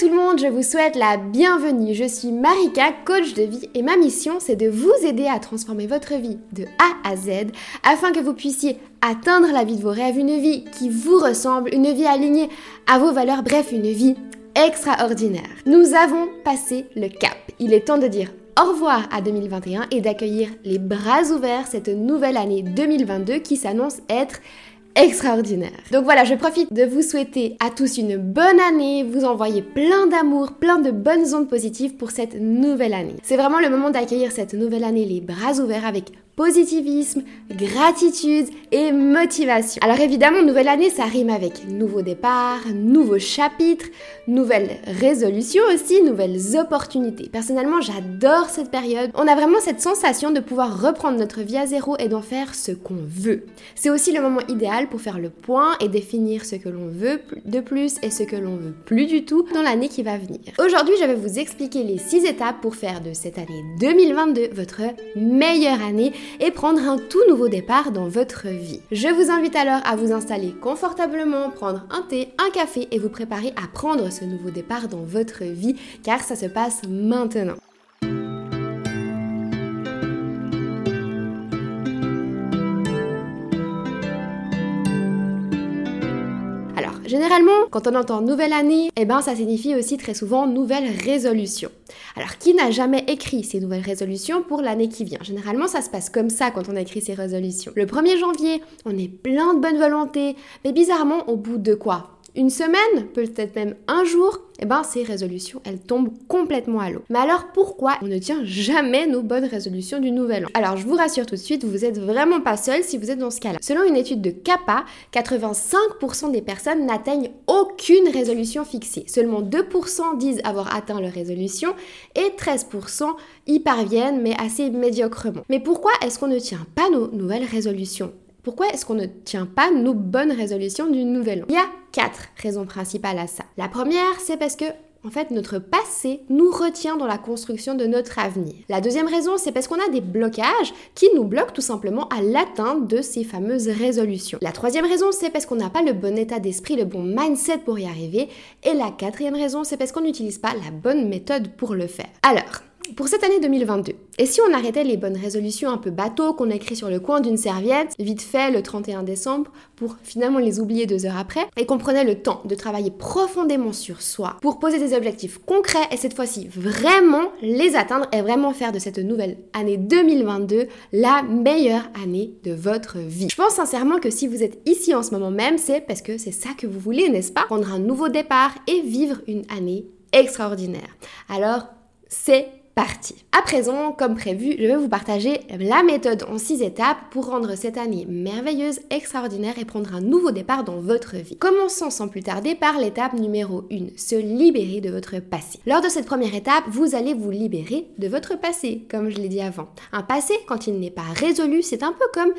tout le monde, je vous souhaite la bienvenue. Je suis Marika, coach de vie et ma mission c'est de vous aider à transformer votre vie de A à Z afin que vous puissiez atteindre la vie de vos rêves, une vie qui vous ressemble, une vie alignée à vos valeurs, bref, une vie extraordinaire. Nous avons passé le cap. Il est temps de dire au revoir à 2021 et d'accueillir les bras ouverts cette nouvelle année 2022 qui s'annonce être extraordinaire. Donc voilà, je profite de vous souhaiter à tous une bonne année, vous envoyer plein d'amour, plein de bonnes ondes positives pour cette nouvelle année. C'est vraiment le moment d'accueillir cette nouvelle année les bras ouverts avec positivisme, gratitude et motivation. Alors évidemment, nouvelle année, ça rime avec nouveau départ, nouveau chapitre, nouvelles résolutions aussi, nouvelles opportunités. Personnellement, j'adore cette période. On a vraiment cette sensation de pouvoir reprendre notre vie à zéro et d'en faire ce qu'on veut. C'est aussi le moment idéal pour faire le point et définir ce que l'on veut de plus et ce que l'on veut plus du tout dans l'année qui va venir. Aujourd'hui, je vais vous expliquer les 6 étapes pour faire de cette année 2022 votre meilleure année et prendre un tout nouveau départ dans votre vie. Je vous invite alors à vous installer confortablement, prendre un thé, un café et vous préparer à prendre ce nouveau départ dans votre vie car ça se passe maintenant. Généralement, quand on entend nouvelle année, eh ben ça signifie aussi très souvent nouvelle résolution. Alors, qui n'a jamais écrit ces nouvelles résolutions pour l'année qui vient? Généralement, ça se passe comme ça quand on écrit ces résolutions. Le 1er janvier, on est plein de bonne volonté, mais bizarrement, au bout de quoi? Une semaine, peut-être même un jour, eh ben ces résolutions, elles tombent complètement à l'eau. Mais alors pourquoi on ne tient jamais nos bonnes résolutions du nouvel an? Alors je vous rassure tout de suite, vous êtes vraiment pas seul si vous êtes dans ce cas-là. Selon une étude de CAPA, 85% des personnes n'atteignent aucune résolution fixée. Seulement 2% disent avoir atteint leur résolution et 13% y parviennent mais assez médiocrement. Mais pourquoi est-ce qu'on ne tient pas nos nouvelles résolutions? Pourquoi est-ce qu'on ne tient pas nos bonnes résolutions du nouvel an Il y a quatre raisons principales à ça. La première, c'est parce que en fait, notre passé nous retient dans la construction de notre avenir. La deuxième raison, c'est parce qu'on a des blocages qui nous bloquent tout simplement à l'atteinte de ces fameuses résolutions. La troisième raison, c'est parce qu'on n'a pas le bon état d'esprit, le bon mindset pour y arriver. Et la quatrième raison, c'est parce qu'on n'utilise pas la bonne méthode pour le faire. Alors, pour cette année 2022, et si on arrêtait les bonnes résolutions un peu bateau qu'on écrit sur le coin d'une serviette, vite fait le 31 décembre, pour finalement les oublier deux heures après, et qu'on prenait le temps de travailler profondément sur soi pour poser des objectifs concrets et cette fois-ci vraiment les atteindre et vraiment faire de cette nouvelle année 2022 la meilleure année de votre vie. Je pense sincèrement que si vous êtes ici en ce moment même, c'est parce que c'est ça que vous voulez, n'est-ce pas? Prendre un nouveau départ et vivre une année extraordinaire. Alors, c'est parti. À présent, comme prévu, je vais vous partager la méthode en 6 étapes pour rendre cette année merveilleuse, extraordinaire et prendre un nouveau départ dans votre vie. Commençons sans plus tarder par l'étape numéro 1, se libérer de votre passé. Lors de cette première étape, vous allez vous libérer de votre passé, comme je l'ai dit avant. Un passé, quand il n'est pas résolu, c'est un peu comme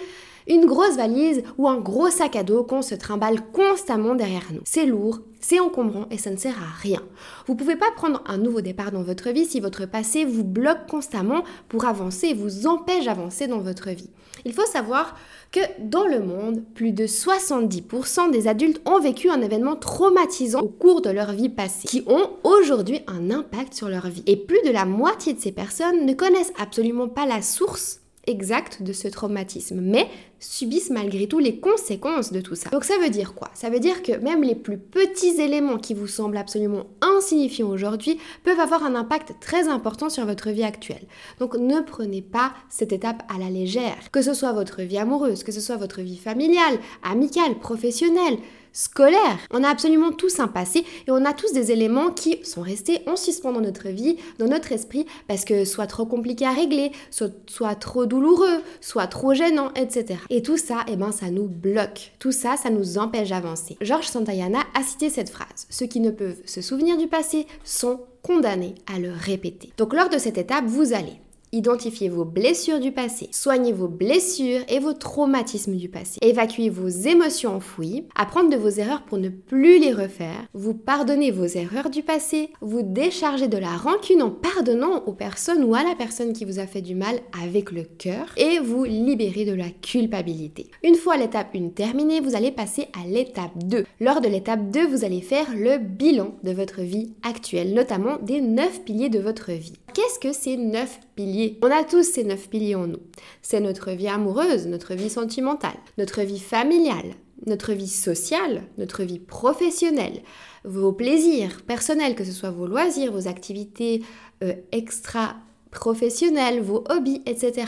une grosse valise ou un gros sac à dos qu'on se trimballe constamment derrière nous. C'est lourd, c'est encombrant et ça ne sert à rien. Vous ne pouvez pas prendre un nouveau départ dans votre vie si votre passé vous bloque constamment pour avancer et vous empêche d'avancer dans votre vie. Il faut savoir que dans le monde, plus de 70% des adultes ont vécu un événement traumatisant au cours de leur vie passée, qui ont aujourd'hui un impact sur leur vie. Et plus de la moitié de ces personnes ne connaissent absolument pas la source exacte de ce traumatisme, mais subissent malgré tout les conséquences de tout ça. Donc ça veut dire quoi? Ça veut dire que même les plus petits éléments qui vous semblent absolument insignifiants aujourd'hui peuvent avoir un impact très important sur votre vie actuelle. Donc ne prenez pas cette étape à la légère. Que ce soit votre vie amoureuse, que ce soit votre vie familiale, amicale, professionnelle, scolaire. On a absolument tous un passé et on a tous des éléments qui sont restés en suspens dans notre vie, dans notre esprit, parce que soit trop compliqué à régler, soit, soit trop douloureux, soit trop gênant, etc. Et tout ça, eh ben, ça nous bloque. Tout ça, ça nous empêche d'avancer. Georges Santayana a cité cette phrase. Ceux qui ne peuvent se souvenir du passé sont condamnés à le répéter. Donc lors de cette étape, vous allez Identifiez vos blessures du passé, soignez vos blessures et vos traumatismes du passé, évacuez vos émotions enfouies, apprendre de vos erreurs pour ne plus les refaire, vous pardonnez vos erreurs du passé, vous déchargez de la rancune en pardonnant aux personnes ou à la personne qui vous a fait du mal avec le cœur et vous libérez de la culpabilité. Une fois l'étape 1 terminée, vous allez passer à l'étape 2. Lors de l'étape 2, vous allez faire le bilan de votre vie actuelle, notamment des 9 piliers de votre vie. Qu'est-ce que ces 9 piliers? On a tous ces neuf piliers en nous. C'est notre vie amoureuse, notre vie sentimentale, notre vie familiale, notre vie sociale, notre vie professionnelle, vos plaisirs personnels, que ce soit vos loisirs, vos activités euh, extra professionnelles, vos hobbies, etc.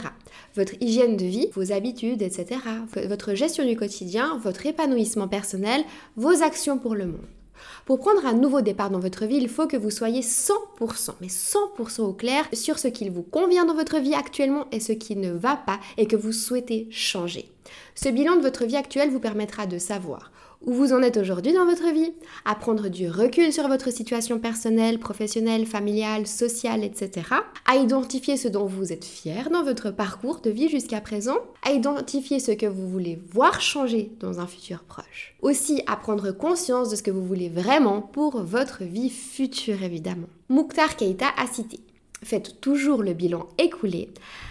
Votre hygiène de vie, vos habitudes, etc. Votre gestion du quotidien, votre épanouissement personnel, vos actions pour le monde. Pour prendre un nouveau départ dans votre vie, il faut que vous soyez 100%, mais 100% au clair sur ce qu'il vous convient dans votre vie actuellement et ce qui ne va pas et que vous souhaitez changer. Ce bilan de votre vie actuelle vous permettra de savoir où vous en êtes aujourd'hui dans votre vie, à prendre du recul sur votre situation personnelle, professionnelle, familiale, sociale, etc., à identifier ce dont vous êtes fier dans votre parcours de vie jusqu'à présent, à identifier ce que vous voulez voir changer dans un futur proche. Aussi à prendre conscience de ce que vous voulez vraiment pour votre vie future évidemment. Mouktar Keita a cité Faites toujours le bilan écoulé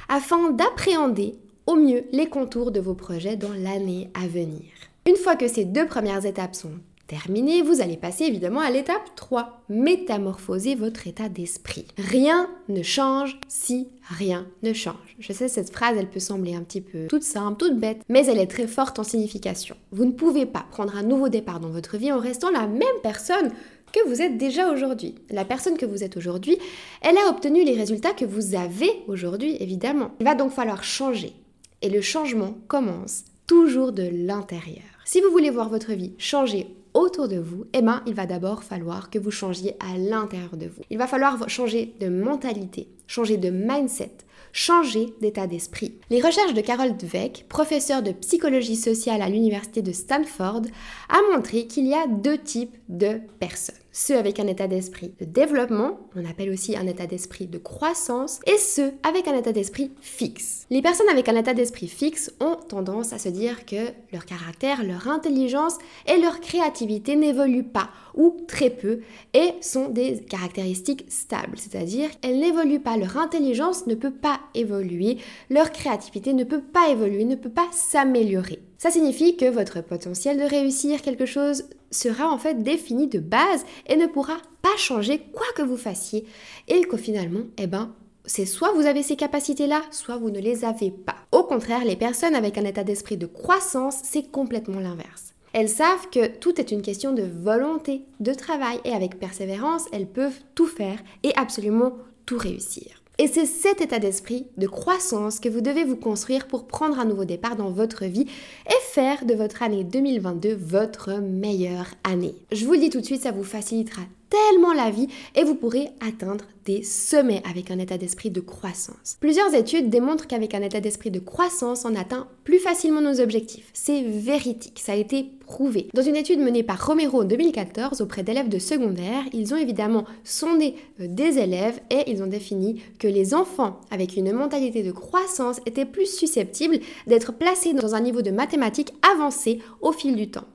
afin d'appréhender au mieux les contours de vos projets dans l'année à venir. Une fois que ces deux premières étapes sont terminées, vous allez passer évidemment à l'étape 3, métamorphoser votre état d'esprit. Rien ne change si rien ne change. Je sais, cette phrase, elle peut sembler un petit peu toute simple, toute bête, mais elle est très forte en signification. Vous ne pouvez pas prendre un nouveau départ dans votre vie en restant la même personne que vous êtes déjà aujourd'hui. La personne que vous êtes aujourd'hui, elle a obtenu les résultats que vous avez aujourd'hui, évidemment. Il va donc falloir changer. Et le changement commence toujours de l'intérieur. Si vous voulez voir votre vie changer autour de vous, eh ben, il va d'abord falloir que vous changiez à l'intérieur de vous. Il va falloir changer de mentalité, changer de mindset, changer d'état d'esprit. Les recherches de Carol Dweck, professeure de psychologie sociale à l'université de Stanford, a montré qu'il y a deux types de personnes. Ceux avec un état d'esprit de développement, on appelle aussi un état d'esprit de croissance, et ceux avec un état d'esprit fixe. Les personnes avec un état d'esprit fixe ont tendance à se dire que leur caractère, leur intelligence et leur créativité n'évoluent pas ou très peu et sont des caractéristiques stables, c'est-à-dire elles n'évoluent pas, leur intelligence ne peut pas évoluer, leur créativité ne peut pas évoluer, ne peut pas s'améliorer. Ça signifie que votre potentiel de réussir quelque chose sera en fait défini de base et ne pourra pas changer quoi que vous fassiez et que finalement, eh ben, c'est soit vous avez ces capacités-là, soit vous ne les avez pas. Au contraire, les personnes avec un état d'esprit de croissance, c'est complètement l'inverse. Elles savent que tout est une question de volonté, de travail et avec persévérance, elles peuvent tout faire et absolument tout réussir. Et c'est cet état d'esprit de croissance que vous devez vous construire pour prendre un nouveau départ dans votre vie et faire de votre année 2022 votre meilleure année. Je vous le dis tout de suite, ça vous facilitera tellement la vie et vous pourrez atteindre des sommets avec un état d'esprit de croissance. Plusieurs études démontrent qu'avec un état d'esprit de croissance, on atteint plus facilement nos objectifs. C'est véridique, ça a été prouvé. Dans une étude menée par Romero en 2014 auprès d'élèves de secondaire, ils ont évidemment sondé euh, des élèves et ils ont défini que les enfants avec une mentalité de croissance étaient plus susceptibles d'être placés dans un niveau de mathématiques avancé au fil du temps.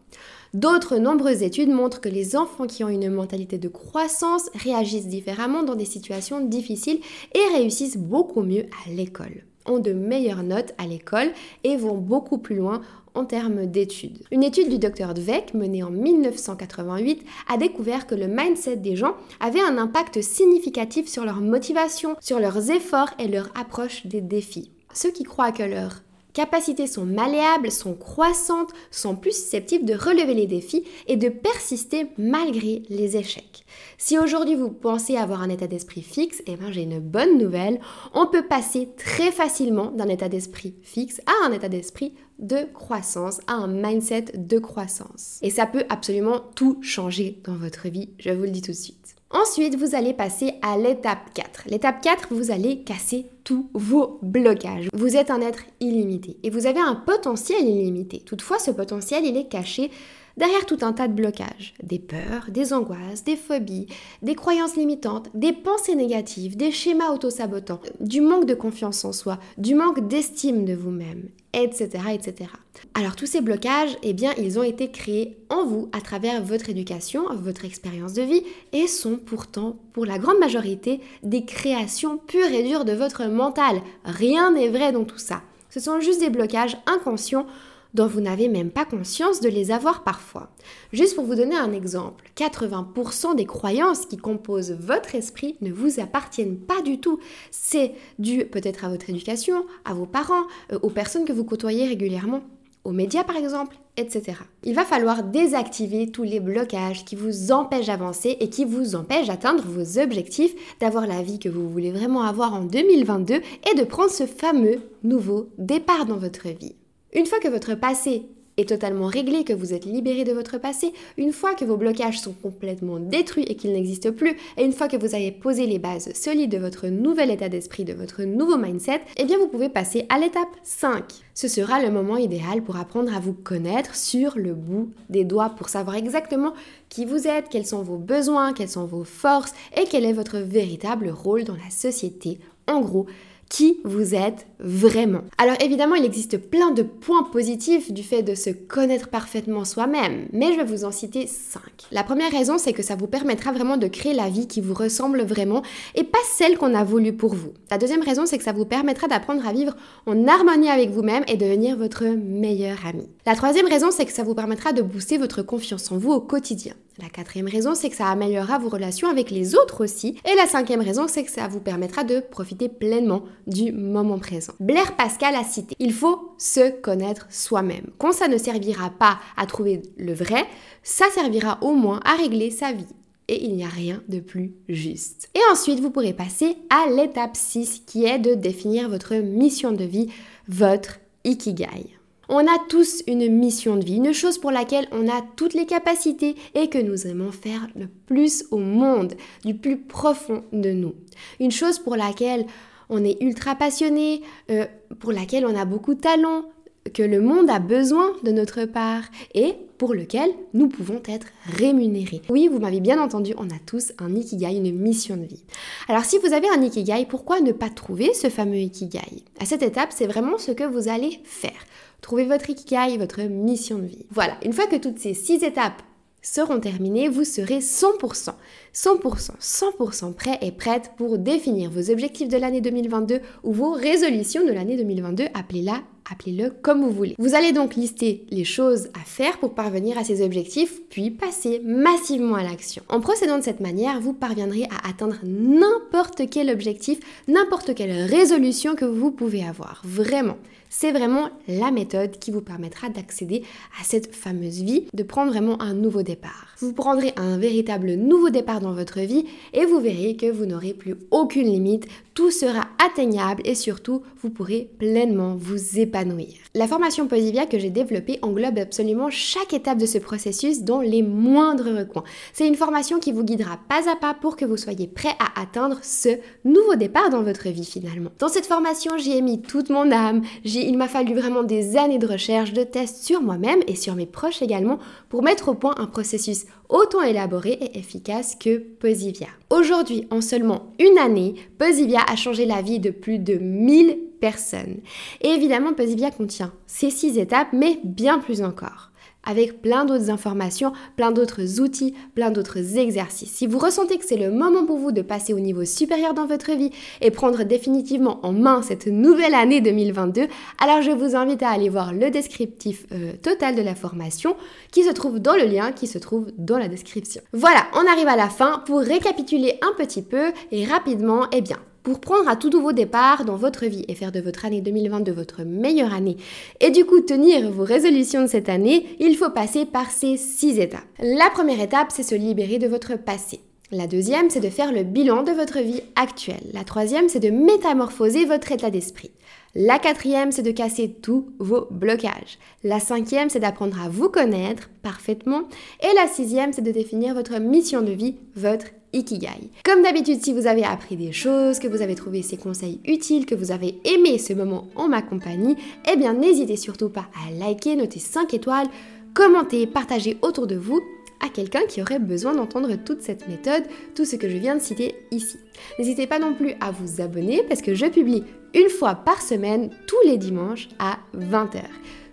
D'autres nombreuses études montrent que les enfants qui ont une mentalité de croissance réagissent différemment dans des situations difficiles et réussissent beaucoup mieux à l'école ont de meilleures notes à l'école et vont beaucoup plus loin en termes d'études. Une étude du docteur Dweck, menée en 1988, a découvert que le mindset des gens avait un impact significatif sur leur motivation, sur leurs efforts et leur approche des défis. Ceux qui croient que leur capacités sont malléables, sont croissantes, sont plus susceptibles de relever les défis et de persister malgré les échecs. Si aujourd'hui vous pensez avoir un état d'esprit fixe, eh ben j'ai une bonne nouvelle, on peut passer très facilement d'un état d'esprit fixe à un état d'esprit de croissance, à un mindset de croissance. Et ça peut absolument tout changer dans votre vie, je vous le dis tout de suite. Ensuite, vous allez passer à l'étape 4. L'étape 4, vous allez casser tous vos blocages. Vous êtes un être illimité et vous avez un potentiel illimité. Toutefois, ce potentiel, il est caché derrière tout un tas de blocages, des peurs, des angoisses, des phobies, des croyances limitantes, des pensées négatives, des schémas autosabotants, du manque de confiance en soi, du manque d'estime de vous-même, etc., etc. Alors tous ces blocages, eh bien, ils ont été créés en vous à travers votre éducation, votre expérience de vie, et sont pourtant, pour la grande majorité, des créations pures et dures de votre mental. Rien n'est vrai dans tout ça. Ce sont juste des blocages inconscients dont vous n'avez même pas conscience de les avoir parfois. Juste pour vous donner un exemple, 80% des croyances qui composent votre esprit ne vous appartiennent pas du tout. C'est dû peut-être à votre éducation, à vos parents, euh, aux personnes que vous côtoyez régulièrement aux médias par exemple, etc. Il va falloir désactiver tous les blocages qui vous empêchent d'avancer et qui vous empêchent d'atteindre vos objectifs, d'avoir la vie que vous voulez vraiment avoir en 2022 et de prendre ce fameux nouveau départ dans votre vie. Une fois que votre passé est totalement réglé, que vous êtes libéré de votre passé, une fois que vos blocages sont complètement détruits et qu'ils n'existent plus, et une fois que vous avez posé les bases solides de votre nouvel état d'esprit, de votre nouveau mindset, eh bien vous pouvez passer à l'étape 5. Ce sera le moment idéal pour apprendre à vous connaître sur le bout des doigts, pour savoir exactement qui vous êtes, quels sont vos besoins, quelles sont vos forces et quel est votre véritable rôle dans la société. En gros, qui vous êtes vraiment. Alors évidemment, il existe plein de points positifs du fait de se connaître parfaitement soi-même, mais je vais vous en citer 5. La première raison, c'est que ça vous permettra vraiment de créer la vie qui vous ressemble vraiment et pas celle qu'on a voulu pour vous. La deuxième raison, c'est que ça vous permettra d'apprendre à vivre en harmonie avec vous-même et devenir votre meilleur ami. La troisième raison, c'est que ça vous permettra de booster votre confiance en vous au quotidien. La quatrième raison, c'est que ça améliorera vos relations avec les autres aussi. Et la cinquième raison, c'est que ça vous permettra de profiter pleinement du moment présent. Blair Pascal a cité, il faut se connaître soi-même. Quand ça ne servira pas à trouver le vrai, ça servira au moins à régler sa vie. Et il n'y a rien de plus juste. Et ensuite, vous pourrez passer à l'étape 6 qui est de définir votre mission de vie, votre Ikigai. On a tous une mission de vie, une chose pour laquelle on a toutes les capacités et que nous aimons faire le plus au monde, du plus profond de nous. Une chose pour laquelle on est ultra passionné, euh, pour laquelle on a beaucoup de talent, que le monde a besoin de notre part et pour lequel nous pouvons être rémunérés. Oui, vous m'avez bien entendu, on a tous un ikigai, une mission de vie. Alors si vous avez un ikigai, pourquoi ne pas trouver ce fameux ikigai? À cette étape, c'est vraiment ce que vous allez faire. Trouvez votre ikigai, votre mission de vie. Voilà, une fois que toutes ces six étapes seront terminées, vous serez 100%, 100%, 100% prêt et prête pour définir vos objectifs de l'année 2022 ou vos résolutions de l'année 2022, appelez-la appelez-le comme vous voulez. Vous allez donc lister les choses à faire pour parvenir à ces objectifs, puis passer massivement à l'action. En procédant de cette manière, vous parviendrez à atteindre n'importe quel objectif, n'importe quelle résolution que vous pouvez avoir. Vraiment. C'est vraiment la méthode qui vous permettra d'accéder à cette fameuse vie, de prendre vraiment un nouveau départ. Vous prendrez un véritable nouveau départ dans votre vie et vous verrez que vous n'aurez plus aucune limite, tout sera atteignable et surtout vous pourrez pleinement vous épanouir. La formation Posivia que j'ai développée englobe absolument chaque étape de ce processus dans les moindres recoins. C'est une formation qui vous guidera pas à pas pour que vous soyez prêt à atteindre ce nouveau départ dans votre vie finalement. Dans cette formation, j'y ai mis toute mon âme, il m'a fallu vraiment des années de recherche, de tests sur moi-même et sur mes proches également pour mettre au point un processus autant élaboré et efficace que Posivia. Aujourd'hui, en seulement une année, Posivia a changé la vie de plus de 1000 personnes. Et évidemment, Posivia contient ces six étapes, mais bien plus encore avec plein d'autres informations, plein d'autres outils, plein d'autres exercices. Si vous ressentez que c'est le moment pour vous de passer au niveau supérieur dans votre vie et prendre définitivement en main cette nouvelle année 2022, alors je vous invite à aller voir le descriptif euh, total de la formation qui se trouve dans le lien qui se trouve dans la description. Voilà, on arrive à la fin. Pour récapituler un petit peu et rapidement, eh bien, pour prendre un tout nouveau départ dans votre vie et faire de votre année 2022 votre meilleure année et du coup tenir vos résolutions de cette année, il faut passer par ces six étapes. La première étape, c'est se libérer de votre passé. La deuxième, c'est de faire le bilan de votre vie actuelle. La troisième, c'est de métamorphoser votre état d'esprit. La quatrième, c'est de casser tous vos blocages. La cinquième, c'est d'apprendre à vous connaître parfaitement. Et la sixième, c'est de définir votre mission de vie, votre Ikigai. Comme d'habitude, si vous avez appris des choses, que vous avez trouvé ces conseils utiles, que vous avez aimé ce moment en ma compagnie, eh bien n'hésitez surtout pas à liker, noter 5 étoiles, commentez, partagez autour de vous à quelqu'un qui aurait besoin d'entendre toute cette méthode, tout ce que je viens de citer ici. N'hésitez pas non plus à vous abonner parce que je publie une fois par semaine, tous les dimanches à 20h.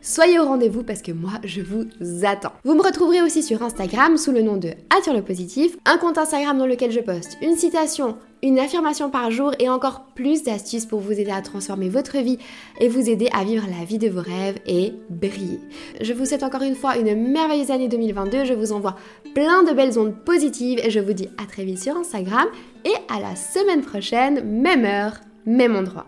Soyez au rendez-vous parce que moi, je vous attends. Vous me retrouverez aussi sur Instagram sous le nom de Attire le positif, un compte Instagram dans lequel je poste une citation, une affirmation par jour et encore plus d'astuces pour vous aider à transformer votre vie et vous aider à vivre la vie de vos rêves et briller. Je vous souhaite encore une fois une merveilleuse année 2022. Je vous envoie plein de belles ondes positives et je vous dis à très vite sur Instagram et à la semaine prochaine, même heure, même endroit.